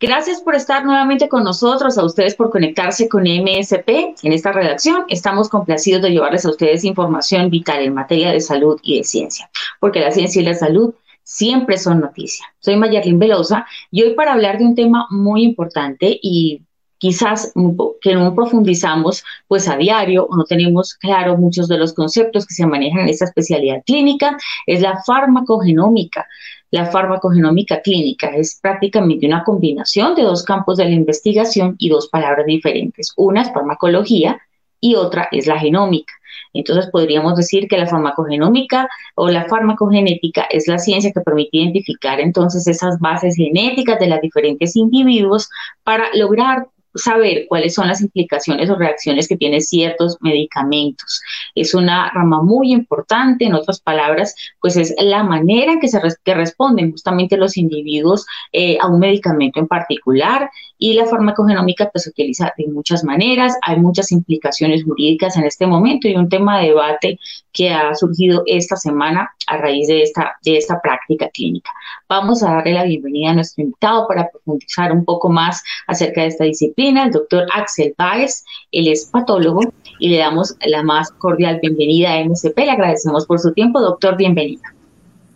Gracias por estar nuevamente con nosotros, a ustedes por conectarse con MSP en esta redacción. Estamos complacidos de llevarles a ustedes información vital en materia de salud y de ciencia, porque la ciencia y la salud siempre son noticia. Soy Mayerlin Velosa y hoy para hablar de un tema muy importante y quizás que no profundizamos pues a diario o no tenemos claro muchos de los conceptos que se manejan en esta especialidad clínica, es la farmacogenómica. La farmacogenómica clínica es prácticamente una combinación de dos campos de la investigación y dos palabras diferentes. Una es farmacología y otra es la genómica. Entonces podríamos decir que la farmacogenómica o la farmacogenética es la ciencia que permite identificar entonces esas bases genéticas de los diferentes individuos para lograr saber cuáles son las implicaciones o reacciones que tienen ciertos medicamentos. Es una rama muy importante, en otras palabras, pues es la manera en que, se que responden justamente los individuos eh, a un medicamento en particular y la farmacogenómica pues se utiliza de muchas maneras, hay muchas implicaciones jurídicas en este momento y un tema de debate que ha surgido esta semana a raíz de esta, de esta práctica clínica. Vamos a darle la bienvenida a nuestro invitado para profundizar un poco más acerca de esta disciplina, el doctor Axel Baez, él es patólogo y le damos la más cordial bienvenida a MCP, le agradecemos por su tiempo, doctor, bienvenido.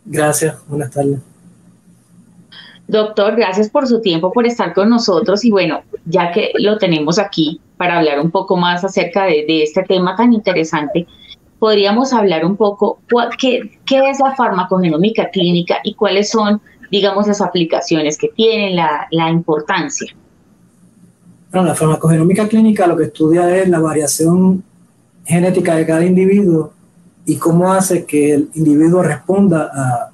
Gracias, buenas tardes. Doctor, gracias por su tiempo, por estar con nosotros y bueno, ya que lo tenemos aquí para hablar un poco más acerca de, este tema tan interesante, podríamos hablar un poco qué, qué es la farmacogenómica clínica y cuáles son, digamos, las aplicaciones que tienen, la, la importancia. Bueno, la farmacogenómica clínica lo que estudia es la variación genética de cada individuo y cómo hace que el individuo responda a,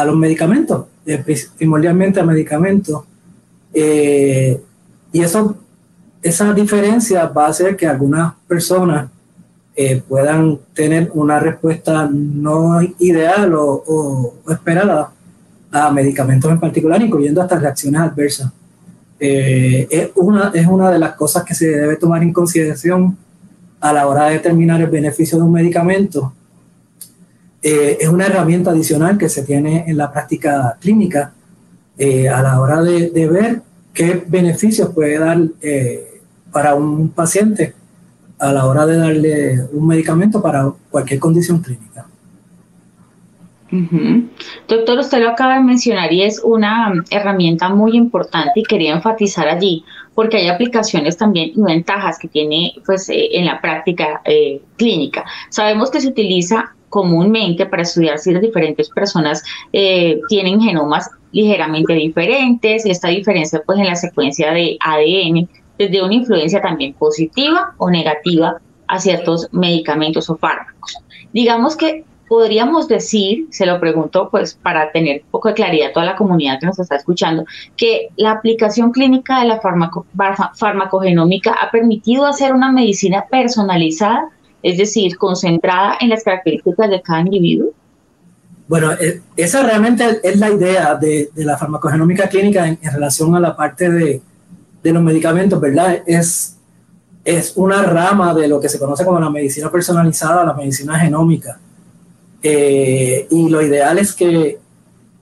a los medicamentos. Eh, primordialmente a medicamentos. Eh, y eso, esa diferencia va a hacer que algunas personas eh, puedan tener una respuesta no ideal o, esperada a medicamentos en particular, incluyendo hasta reacciones adversas. es, una, es una de las cosas que se debe tomar en consideración a la hora de determinar el beneficio de un medicamento eh, es una herramienta adicional que se tiene en la práctica clínica eh, a la hora de, ver qué beneficios puede dar eh, para un paciente a la hora de darle un medicamento para cualquier condición clínica. Doctor, usted lo acaba de mencionar y es una herramienta muy importante y quería enfatizar allí porque hay aplicaciones también y ventajas que tiene pues en la práctica clínica. Sabemos que se utiliza comúnmente para estudiar si las diferentes personas eh, tienen genomas ligeramente diferentes y esta diferencia pues en la secuencia de ADN desde una influencia también positiva o negativa a ciertos medicamentos o fármacos. Digamos que podríamos decir, se lo pregunto pues para tener un poco de claridad a toda la comunidad que nos está escuchando, que la aplicación clínica de la farmacogenómica ha permitido hacer una medicina personalizada es decir, concentrada en las características de cada individuo? Bueno, eh, esa realmente es la idea de, la farmacogenómica clínica en, relación a la parte de, los medicamentos, ¿verdad? Es, es una rama de lo que se conoce como la medicina personalizada, la medicina genómica. Eh, y lo ideal es que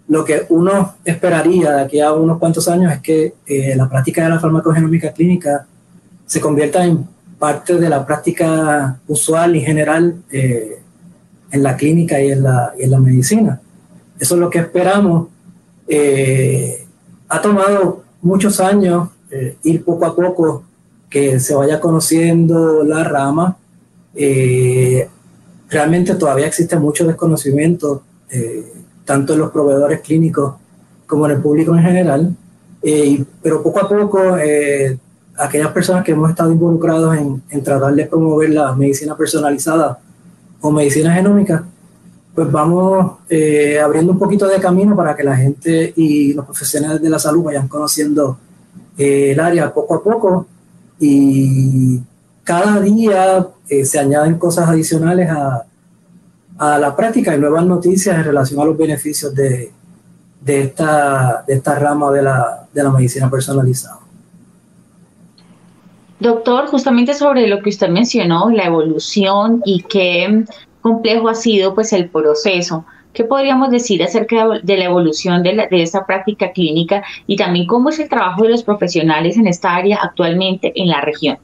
lo que uno esperaría de aquí a unos cuantos años es que eh, la práctica de la farmacogenómica clínica se convierta en parte de la práctica usual y general eh, en la clínica y en la, en la, medicina. Eso es lo que esperamos. Ha tomado muchos años eh, ir poco a poco que se vaya conociendo la rama. realmente todavía existe mucho desconocimiento, tanto en los proveedores clínicos como en el público en general. pero poco a poco aquellas personas que hemos estado involucrados en, en tratar de promover la medicina personalizada o medicina genómica, pues vamos eh, abriendo un poquito de camino para que la gente y los profesionales de la salud vayan conociendo eh, el área poco a poco y cada día eh, se añaden cosas adicionales a, a, la práctica y nuevas noticias en relación a los beneficios de, de, esta, de esta rama de la, de la medicina personalizada. Doctor, justamente sobre lo que usted mencionó, la evolución y qué complejo ha sido pues el proceso. ¿Qué podríamos decir acerca de la evolución de, de, esta práctica clínica y también cómo es el trabajo de los profesionales en esta área actualmente en la región?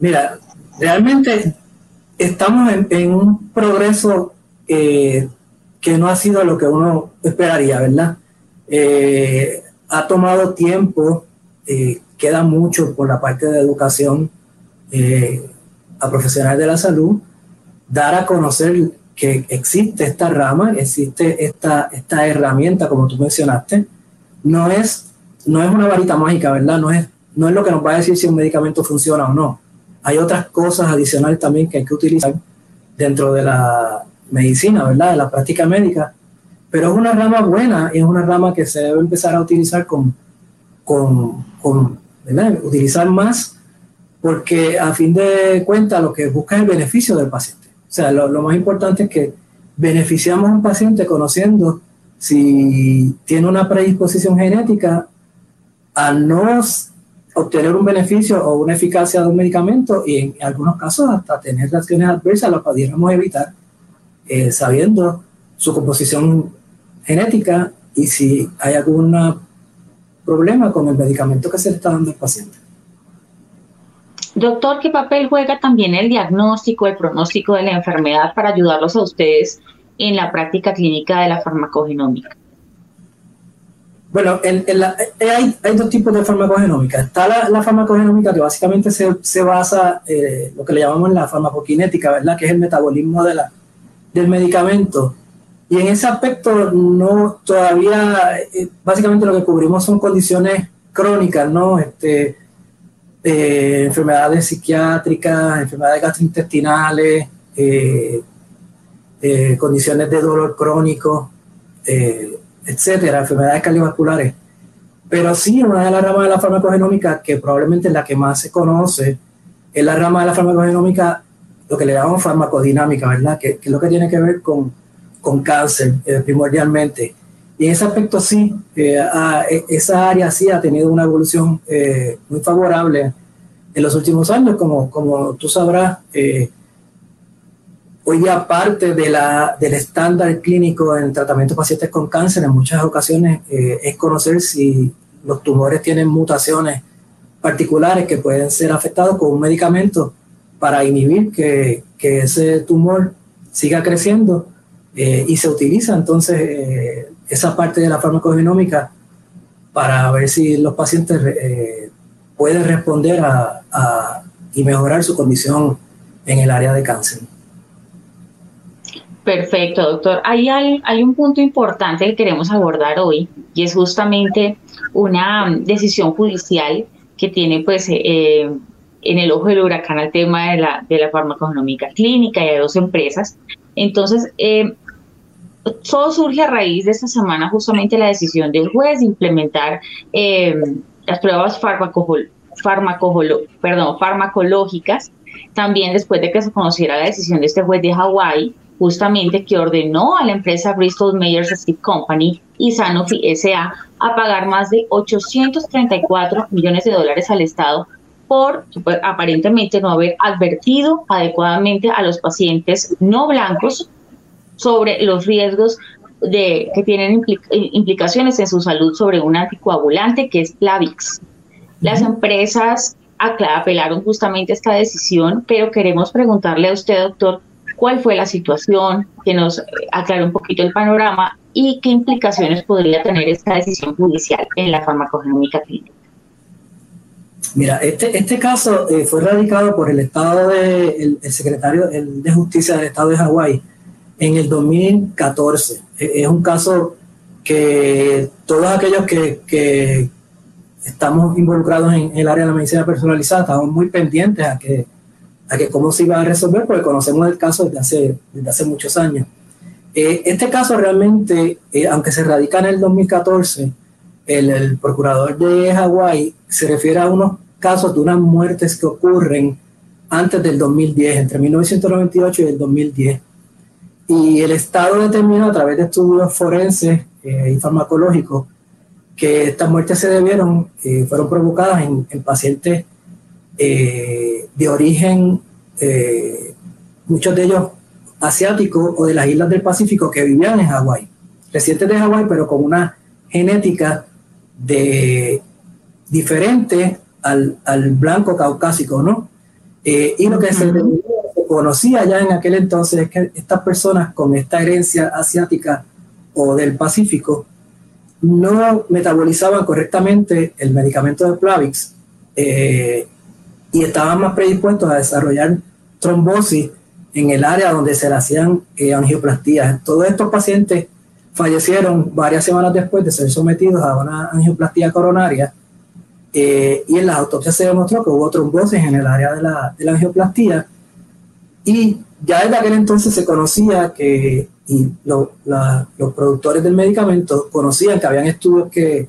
Mira, realmente estamos en, un progreso eh, que no ha sido lo que uno esperaría, ¿verdad? Eh, ha tomado tiempo, eh, queda mucho por la parte de educación a profesionales de la salud, dar a conocer que existe esta rama, existe esta, esta herramienta, como tú mencionaste, no es, no es una varita mágica, ¿verdad? No es, no es lo que nos va a decir si un medicamento funciona o no. Hay otras cosas adicionales también que hay que utilizar dentro de la medicina, ¿verdad? De la práctica médica. Pero es una rama buena y es una rama que se debe empezar a utilizar con, con, con ¿verdad? Utilizar más porque a fin de cuentas lo que busca es el beneficio del paciente. O sea, lo, más importante es que beneficiamos a un paciente conociendo si tiene una predisposición genética a no obtener un beneficio o una eficacia de un medicamento y en algunos casos hasta tener reacciones adversas lo pudiéramos evitar eh, sabiendo su composición genética y si hay algún problema con el medicamento que se le está dando al paciente. Doctor, ¿qué papel juega también el diagnóstico, el pronóstico de la enfermedad para ayudarlos a ustedes en la práctica clínica de la farmacogenómica? Bueno, eh, hay, dos tipos de farmacogenómica. Está la, farmacogenómica que básicamente se, basa en eh, lo que le llamamos la farmacokinética, ¿verdad? Que es el metabolismo de la, del medicamento. Y en ese aspecto no todavía, eh, básicamente lo que cubrimos son condiciones crónicas, ¿no? Este, eh, enfermedades psiquiátricas, enfermedades gastrointestinales, eh, eh, condiciones de dolor crónico, etcétera, enfermedades cardiovasculares. Pero sí, una de las ramas de la farmacogenómica que probablemente es la que más se conoce es la rama de la farmacogenómica, lo que le llamamos farmacodinámica, ¿verdad? Que, que es lo que tiene que ver con, con cáncer primordialmente. Y en ese aspecto sí, eh, e, esa área sí ha tenido una evolución eh, muy favorable en los últimos años, como, como tú sabrás. Eh, hoy día parte de la, del estándar clínico en tratamiento de pacientes con cáncer en muchas ocasiones es conocer si los tumores tienen mutaciones particulares que pueden ser afectados con un medicamento para inhibir que, que ese tumor siga creciendo y se utiliza entonces esa parte de la farmacogenómica para ver si los pacientes eh, pueden responder a, y mejorar su condición en el área de cáncer. Perfecto, doctor. Hay, hay, un punto importante que queremos abordar hoy y es justamente una decisión judicial que tiene pues eh, en el ojo del huracán el tema de la, de la farmacogenómica clínica y de dos empresas. Entonces, eh, todo surge a raíz de esta semana justamente la decisión del juez de implementar em, las pruebas farmacológicas, también después de que se conociera la decisión de este juez de Hawái, justamente que ordenó a la empresa Bristol Myers Squibb Company y Sanofi SA a pagar más de 834 millones de dólares al Estado por pues, aparentemente no haber advertido adecuadamente a los pacientes no blancos sobre los riesgos de, que tienen implicaciones en su salud sobre un anticoagulante que es Plavix. Las empresas apelaron justamente esta decisión, pero queremos preguntarle a usted, doctor, cuál fue la situación, que nos aclare un poquito el panorama y qué implicaciones podría tener esta decisión judicial en la farmacogenómica clínica. Mira, este, este caso eh, fue radicado por el Estado de, el, secretario de Justicia del Estado de Hawái, en el 2014. E, es un caso que todos aquellos que, estamos involucrados en el área de la medicina personalizada estamos muy pendientes a que, a que cómo se iba a resolver, porque conocemos el caso desde hace, desde hace muchos años. Eh, este caso realmente, eh, aunque se radica en el 2014, el, el procurador de Hawái se refiere a unos casos de unas muertes que ocurren antes del 2010, entre 1998 y el 2010. Y el Estado determinó a través de estudios forenses eh, y farmacológicos que estas muertes se debieron, eh, fueron provocadas en, pacientes eh, de origen, muchos de ellos asiáticos o de las islas del Pacífico que vivían en Hawái, residentes de Hawái, pero con una genética de, diferente al, blanco caucásico, ¿no? Eh, y lo que se, conocía ya en aquel entonces es que estas personas con esta herencia asiática o del Pacífico no metabolizaban correctamente el medicamento de Plavix eh, y estaban más predispuestos a desarrollar trombosis en el área donde se hacían eh, angioplastías. Todos estos pacientes fallecieron varias semanas después de ser sometidos a una angioplastía coronaria eh, y en las autopsias se demostró que hubo trombosis en el área de la, de la angioplastía. Y ya desde aquel entonces se conocía que, y los productores del medicamento conocían que habían estudios que,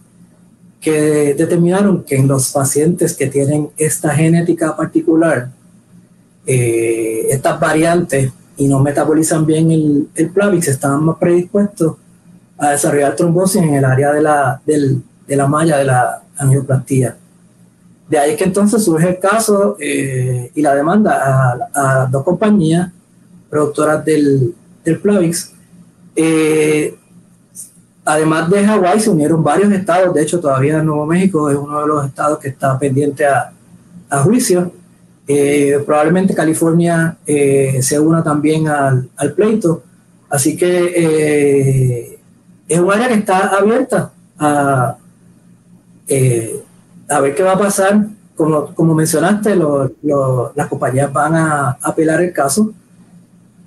que determinaron que en los pacientes que tienen esta genética particular, eh, estas variantes y no metabolizan bien el, el Plavix, estaban más predispuestos a desarrollar trombosis en el área de la, del, de la malla de la angioplastía. De ahí que entonces surge el caso eh, y la demanda a, dos compañías productoras del, del Plavix. Eh, además de Hawái, se unieron varios estados. De hecho, todavía Nuevo México es uno de los estados que está pendiente a, a juicio. Eh, probablemente California se una también al, al pleito. Así que es un área que está abierta a, a ver qué va a pasar. Como, como mencionaste, las compañías van a apelar el caso,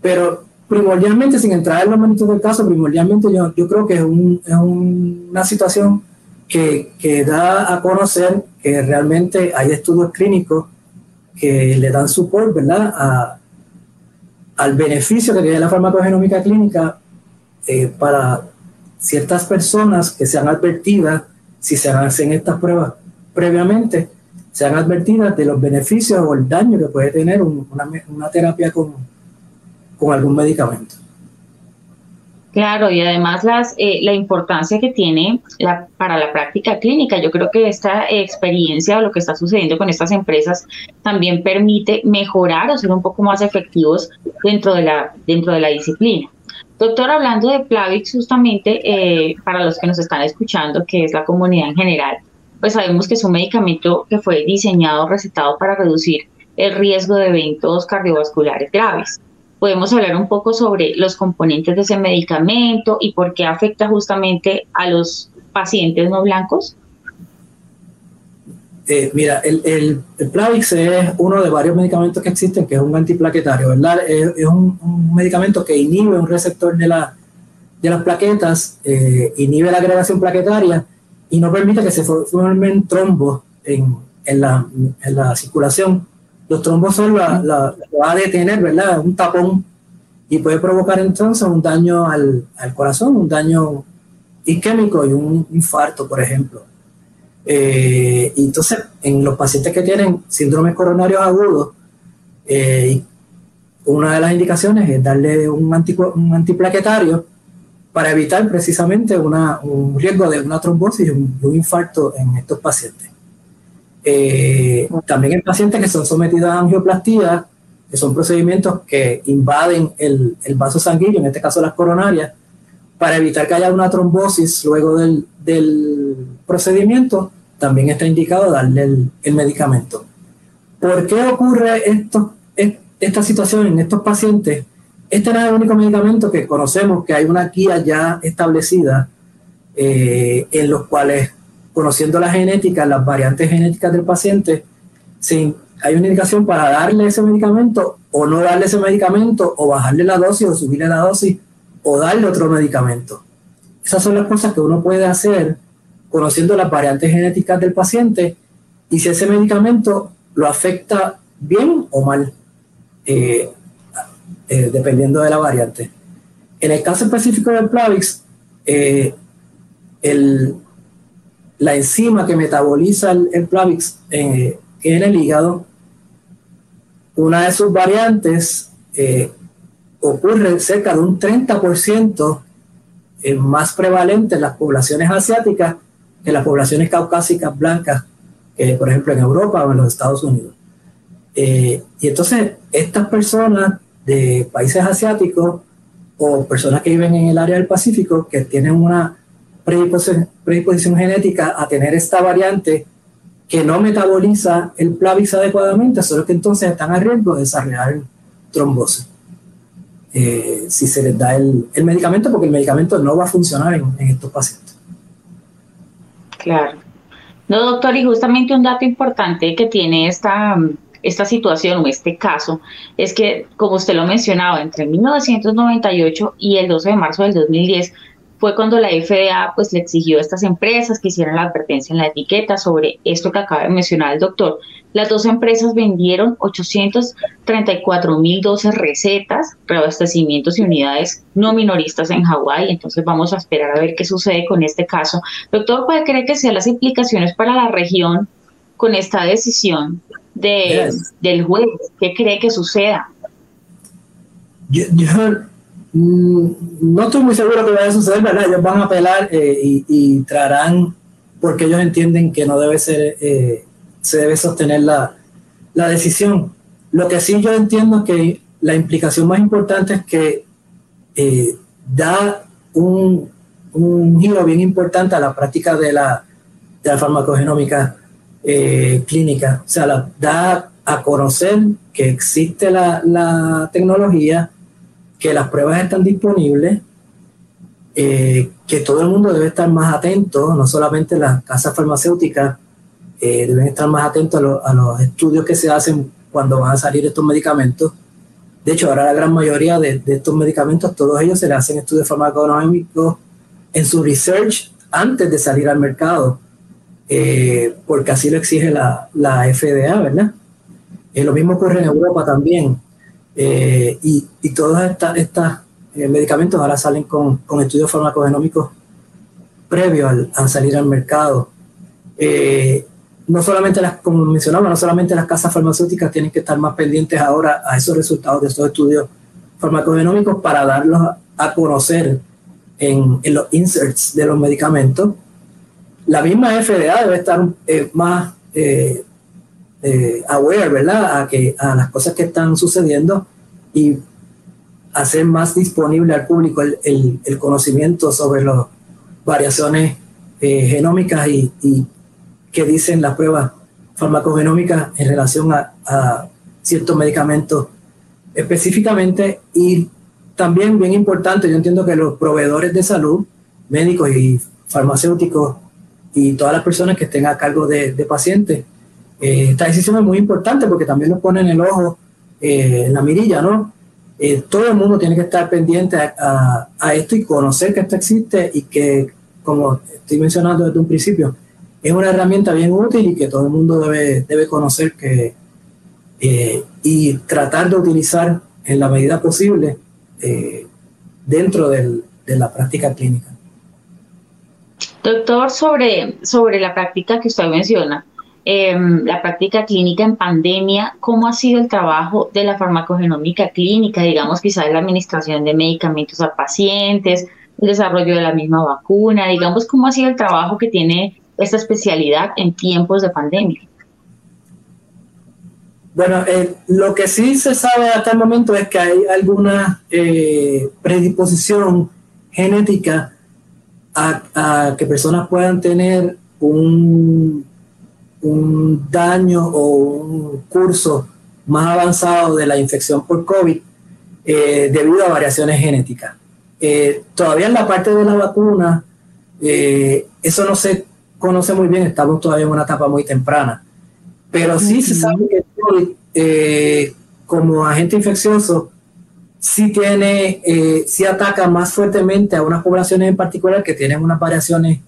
pero primordialmente, sin entrar en los momentos del caso, primordialmente yo, yo creo que es, un, es una situación que, que, da a conocer que realmente hay estudios clínicos que le dan support, ¿verdad?, al beneficio que tiene la farmacogenómica clínica eh, para ciertas personas que sean advertidas si se hacen estas pruebas previamente, sean advertidas de los beneficios o el daño que puede tener una, terapia con, con algún medicamento. Claro, y además las, eh, la importancia que tiene para la práctica clínica. Yo creo que esta experiencia o lo que está sucediendo con estas empresas también permite mejorar o ser un poco más efectivos dentro de la, dentro de la disciplina. Doctor, hablando de Plavix, justamente eh, para los que nos están escuchando, que es la comunidad en general, pues sabemos que es un medicamento que fue diseñado, recetado para reducir el riesgo de eventos cardiovasculares graves. Podemos hablar un poco sobre los componentes de ese medicamento y por qué afecta justamente a los pacientes no blancos. Eh, mira, el, el, Plavix es uno de varios medicamentos que existen, que es un antiplaquetario, ¿verdad? Es, un, medicamento que inhibe un receptor de, la, de las plaquetas, eh, inhibe la agregación plaquetaria y no permite que se formen trombos en, en, la, en la, circulación. Los trombos son la, la, va a detener, ¿verdad? Un tapón y puede provocar entonces un daño al, al corazón, un daño isquémico y un infarto, por ejemplo. Eh, entonces, en los pacientes que tienen síndrome coronarios agudos, eh, una de las indicaciones es darle un, un antiplaquetario para evitar precisamente una, un riesgo de una trombosis y un, infarto en estos pacientes. Eh, también en pacientes que son sometidos a angioplastía, que son procedimientos que invaden el, el, vaso sanguíneo, en este caso las coronarias, para evitar que haya una trombosis luego del, del procedimiento, también está indicado darle el, medicamento. ¿Por qué ocurre esto, esta situación en estos pacientes? Este no es el único medicamento que conocemos que hay una guía ya establecida eh, en los cuales, conociendo la genética, las variantes genéticas del paciente, hay una indicación para darle ese medicamento o no darle ese medicamento o bajarle la dosis o subirle la dosis o darle otro medicamento. Esas son las cosas que uno puede hacer conociendo las variantes genéticas del paciente y si ese medicamento lo afecta bien o mal, eh, eh, dependiendo de la variante. En el caso específico del Plavix, eh, la enzima que metaboliza el, Plavix en el hígado, una de sus variantes eh, ocurre cerca de un 30% eh, más prevalente en las poblaciones asiáticas que las poblaciones caucásicas blancas, por ejemplo en Europa o en los Estados Unidos. Eh, y entonces estas personas de países asiáticos o personas que viven en el área del Pacífico que tienen una predisposición, genética a tener esta variante que no metaboliza el Plavix adecuadamente, solo que entonces están a riesgo de desarrollar trombosis. Eh, si se les da el, medicamento, porque el medicamento no va a funcionar en, en estos pacientes. Claro. No, doctor, y justamente un dato importante que tiene esta, esta situación o este caso es que, como usted lo mencionaba, entre 1998 y el 12 de marzo del 2010 fue cuando la FDA pues le exigió a estas empresas que hicieran la advertencia en la etiqueta sobre esto que acaba de mencionar el doctor. Las dos empresas vendieron 834 mil 12 recetas, reabastecimientos y unidades no minoristas en Hawái. Entonces vamos a esperar a ver qué sucede con este caso. Doctor, ¿cuál cree que sean las implicaciones para la región con esta decisión de, del juez? ¿Qué cree que suceda? Yo, mm, no estoy muy seguro que vaya a suceder, ¿verdad? Ellos van a apelar eh, y, y, traerán porque ellos entienden que no debe ser, eh, se debe sostener la, la, decisión. Lo que sí yo entiendo que la implicación más importante es que eh, da un, un, giro bien importante a la práctica de la, de la farmacogenómica eh, clínica. O sea, la, da a conocer que existe la, la, tecnología, que las pruebas están disponibles, eh, que todo el mundo debe estar más atento, no solamente las casas farmacéuticas, eh, deben estar más atentos a, los estudios que se hacen cuando van a salir estos medicamentos. De hecho, ahora la gran mayoría de, de estos medicamentos, todos ellos se le hacen estudios farmaconómicos en su research antes de salir al mercado. Eh, porque así lo exige la, la FDA, ¿verdad? Eh, lo mismo ocurre en Europa también. Eh, y, y, todos estos medicamentos ahora salen con, con estudios farmacogenómicos previos al, a salir al mercado. no solamente las, como mencionaba, no solamente las casas farmacéuticas tienen que estar más pendientes ahora a esos resultados de estos estudios farmacogenómicos para darlos a, conocer en, en los inserts de los medicamentos, la misma FDA debe estar eh, más eh, eh, aware, ¿verdad? A, las cosas que están sucediendo y hacer más disponible al público el, conocimiento sobre las variaciones genómicas y, y, que dicen las pruebas farmacogenómicas en relación a, a ciertos medicamentos específicamente y también bien importante, yo entiendo que los proveedores de salud, médicos y farmacéuticos y todas las personas que estén a cargo de, pacientes. Eh, esta decisión es muy importante porque también nos pone en el ojo, eh, en la mirilla, ¿no? Eh, todo el mundo tiene que estar pendiente a, esto y conocer que esto existe y que, como estoy mencionando desde un principio, es una herramienta bien útil y que todo el mundo debe, debe conocer que, y tratar de utilizar en la medida posible dentro de la práctica clínica. Doctor, sobre, sobre la práctica que usted menciona, em, la práctica clínica en pandemia, ¿cómo ha sido el trabajo de la farmacogenómica clínica? Digamos, quizás la administración de medicamentos a pacientes, el desarrollo de la misma vacuna, digamos, ¿cómo ha sido el trabajo que tiene esta especialidad en tiempos de pandemia? Bueno, eh, lo que sí se sabe hasta el momento es que hay alguna eh, predisposición genética a, que personas puedan tener un, un daño o un curso más avanzado de la infección por COVID eh, debido a variaciones genéticas. Eh, todavía en la parte de la vacuna, eh, eso no se conoce muy bien, estamos todavía en una etapa muy temprana, pero sí se sabe que COVID, como agente infeccioso, sí tiene, eh, ataca más fuertemente a unas poblaciones en particular que tienen unas variaciones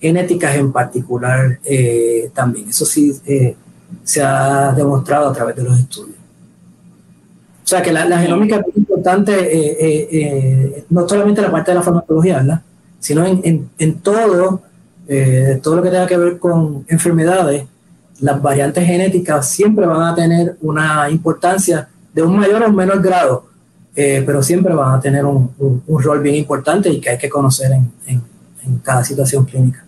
genéticas en particular eh, también. Eso sí eh, se ha demostrado a través de los estudios. O sea que la, genómica es muy importante, eh, no solamente la parte de la farmacología, ¿verdad? sino en, en, en todo, todo lo que tenga que ver con enfermedades, las variantes genéticas siempre van a tener una importancia de un mayor o menor grado, eh, pero siempre van a tener un, rol bien importante y que hay que conocer en, en, cada situación clínica.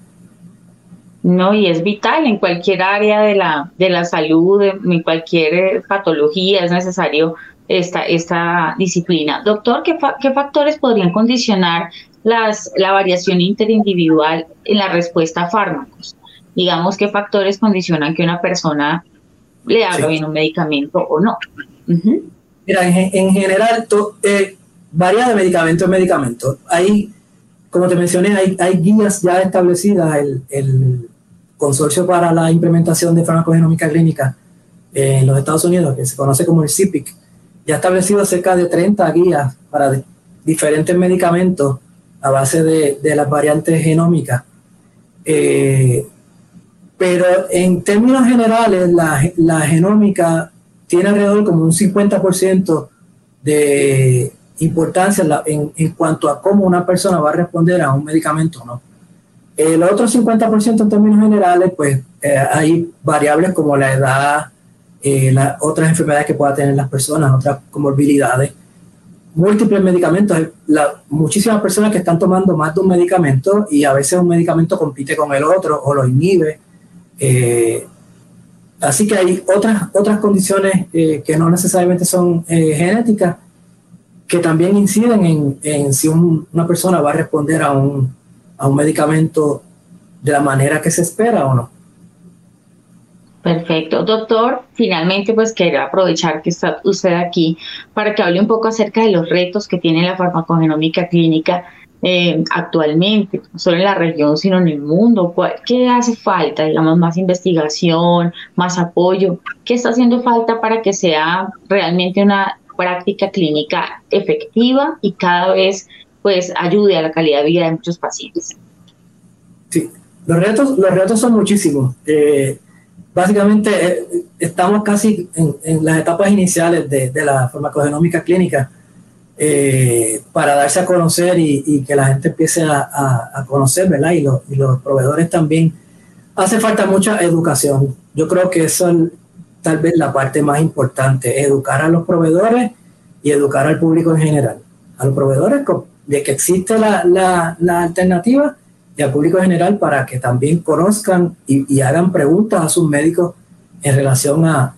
No, y es vital en cualquier área de la, de la salud, en cualquier patología, es necesario esta, esta disciplina. Doctor, ¿qué, ¿qué, factores podrían condicionar las, la variación interindividual en la respuesta a fármacos? Digamos, ¿qué factores condicionan que una persona le haga bien un medicamento o no? Mira, en, general eh, varía de medicamento en medicamento. Hay, como te mencioné, hay, guías ya establecidas, el, Consorcio para la Implementación de Farmacogenómica Clínica en los Estados Unidos, que se conoce como el CIPIC, ya ha establecido cerca de 30 guías para diferentes medicamentos a base de, las variantes genómicas. Eh, pero en términos generales, la genómica tiene alrededor como un 50% de importancia en, cuanto a cómo una persona va a responder a un medicamento o no. El otro 50% en términos generales, pues eh, hay variables como la edad, eh, las otras enfermedades que puedan tener las personas, otras comorbilidades, múltiples medicamentos. Muchísimas personas que están tomando más de un medicamento y a veces un medicamento compite con el otro o lo inhibe. Eh, Así que hay otras, otras condiciones eh, que no necesariamente son eh, genéticas que también inciden en, en si una persona va a responder a un, a un medicamento de la manera que se espera o no. Perfecto. Doctor, finalmente pues quiero aprovechar que está usted aquí para que hable un poco acerca de los retos que tiene la farmacogenómica clínica eh, actualmente, no solo en la región, sino en el mundo? ¿Qué hace falta? Digamos, más investigación, más apoyo. ¿Qué está haciendo falta para que sea realmente una práctica clínica efectiva y cada vez pues ayude a la calidad de vida de muchos pacientes? Sí, los retos, los retos son muchísimos. Eh, básicamente eh, estamos casi en, las etapas iniciales de, de la farmacogenómica clínica eh, para darse a conocer y, que la gente empiece a, conocer, ¿verdad? Y, los proveedores también. Hace falta mucha educación. Yo creo que eso es tal vez la parte más importante, educar a los proveedores y educar al público en general. A los proveedores de que existe la, alternativa y al público en general para que también conozcan y, hagan preguntas a sus médicos en relación a,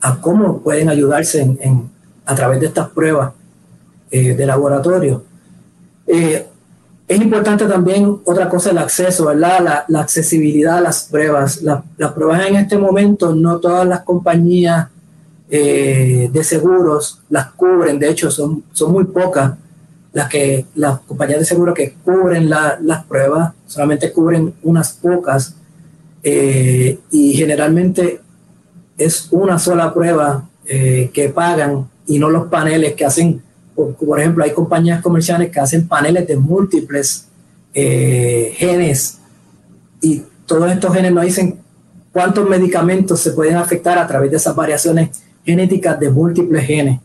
a, cómo pueden ayudarse en a través de estas pruebas eh, de laboratorio. Eh, es importante también otra cosa, el acceso, ¿verdad? La, accesibilidad a las pruebas. las pruebas en este momento, no todas las compañías eh, de seguros las cubren, de hecho son, son muy pocas las, que, las compañías de seguros que cubren las pruebas, solamente cubren unas pocas y generalmente es una sola prueba que pagan y no los paneles que hacen, por, ejemplo, hay compañías comerciales que hacen paneles de múltiples eh, genes y todos estos genes nos dicen cuántos medicamentos se pueden afectar a través de esas variaciones genéticas de múltiples genes.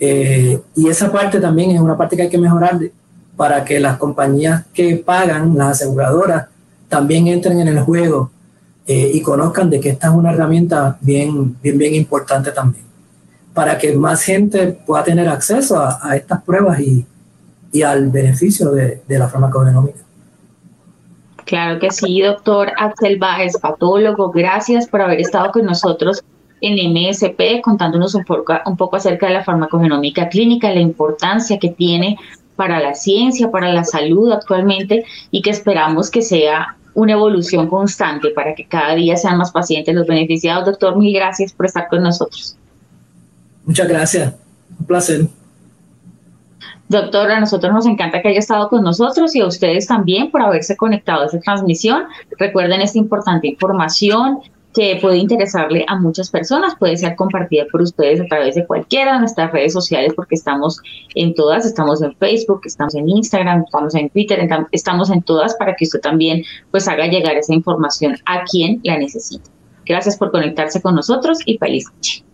Eh, y esa parte también es una parte que hay que mejorar para que las compañías que pagan, las aseguradoras, también entren en el juego eh, y conozcan de que esta es una herramienta bien, bien, bien importante también para que más gente pueda tener acceso a, estas pruebas y, al beneficio de, la farmacogenómica. Claro que sí, doctor Axel Báez, patólogo. Gracias por haber estado con nosotros en MSP contándonos un poco, un poco acerca de la farmacogenómica clínica, la importancia que tiene para la ciencia, para la salud actualmente y que esperamos que sea una evolución constante para que cada día sean más pacientes los beneficiados. Doctor, mil gracias por estar con nosotros. Muchas gracias. Un placer. Doctora, a nosotros nos encanta que haya estado con nosotros y a ustedes también por haberse conectado a esta transmisión. Recuerden esta importante información que puede interesarle a muchas personas, puede ser compartida por ustedes a través de cualquiera de nuestras redes sociales porque estamos en todas, estamos en Facebook, estamos en Instagram, estamos en Twitter, estamos en todas para que usted también pues haga llegar esa información a quien la necesita. Gracias por conectarse con nosotros y feliz noche.